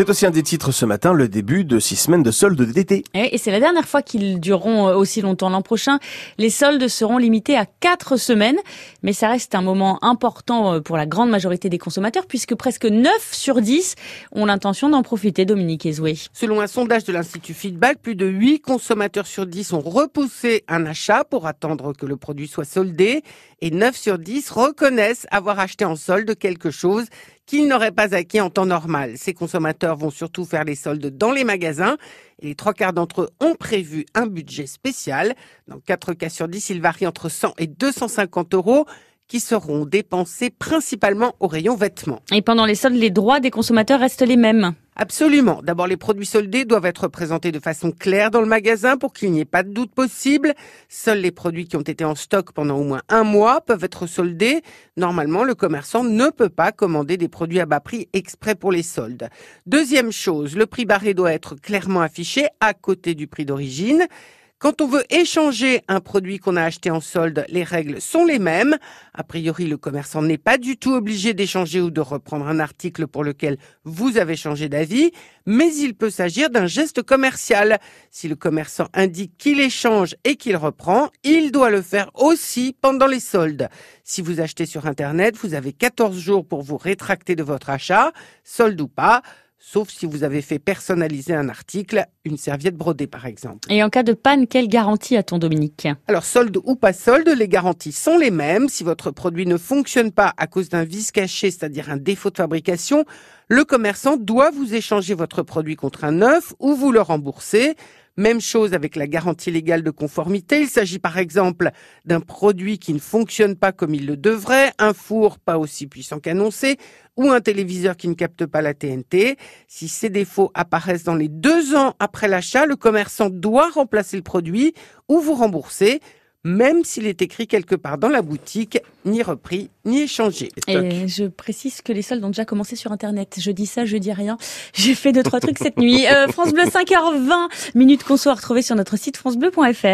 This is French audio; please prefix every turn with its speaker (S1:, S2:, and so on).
S1: C'est aussi un des titres ce matin, le début de six semaines de soldes d'été.
S2: Et c'est la dernière fois qu'ils dureront euh, aussi longtemps l'an prochain. Les soldes seront limités à quatre semaines, mais ça reste un moment important euh, pour la grande majorité des consommateurs puisque presque 9 sur 10 ont l'intention d'en profiter, Dominique Ezoué.
S3: Selon un sondage de l'Institut Feedback, plus de 8 consommateurs sur 10 ont repoussé un achat pour attendre que le produit soit soldé et 9 sur 10 reconnaissent avoir acheté en solde quelque chose qu'ils n'auraient pas acquis en temps normal. Ces consommateurs vont surtout faire les soldes dans les magasins et les trois quarts d'entre eux ont prévu un budget spécial. Dans 4 cas sur 10, il varie entre 100 et 250 euros qui seront dépensés principalement au rayon vêtements.
S2: Et pendant les soldes, les droits des consommateurs restent les mêmes.
S3: Absolument. D'abord, les produits soldés doivent être présentés de façon claire dans le magasin pour qu'il n'y ait pas de doute possible. Seuls les produits qui ont été en stock pendant au moins un mois peuvent être soldés. Normalement, le commerçant ne peut pas commander des produits à bas prix exprès pour les soldes. Deuxième chose, le prix barré doit être clairement affiché à côté du prix d'origine. Quand on veut échanger un produit qu'on a acheté en solde, les règles sont les mêmes. A priori, le commerçant n'est pas du tout obligé d'échanger ou de reprendre un article pour lequel vous avez changé d'avis, mais il peut s'agir d'un geste commercial. Si le commerçant indique qu'il échange et qu'il reprend, il doit le faire aussi pendant les soldes. Si vous achetez sur Internet, vous avez 14 jours pour vous rétracter de votre achat, solde ou pas sauf si vous avez fait personnaliser un article, une serviette brodée par exemple.
S2: Et en cas de panne, quelle garantie a-t-on Dominique?
S3: Alors solde ou pas solde, les garanties sont les mêmes. Si votre produit ne fonctionne pas à cause d'un vice caché, c'est-à-dire un défaut de fabrication, le commerçant doit vous échanger votre produit contre un neuf ou vous le rembourser. Même chose avec la garantie légale de conformité. Il s'agit par exemple d'un produit qui ne fonctionne pas comme il le devrait, un four pas aussi puissant qu'annoncé, ou un téléviseur qui ne capte pas la TNT. Si ces défauts apparaissent dans les deux ans après l'achat, le commerçant doit remplacer le produit ou vous rembourser même s'il est écrit quelque part dans la boutique, ni repris, ni échangé.
S2: Et je précise que les soldes ont déjà commencé sur Internet. Je dis ça, je dis rien. J'ai fait deux, trois trucs cette nuit. Euh, France Bleu, 5h20 minutes qu'on soit retrouver sur notre site francebleu.fr.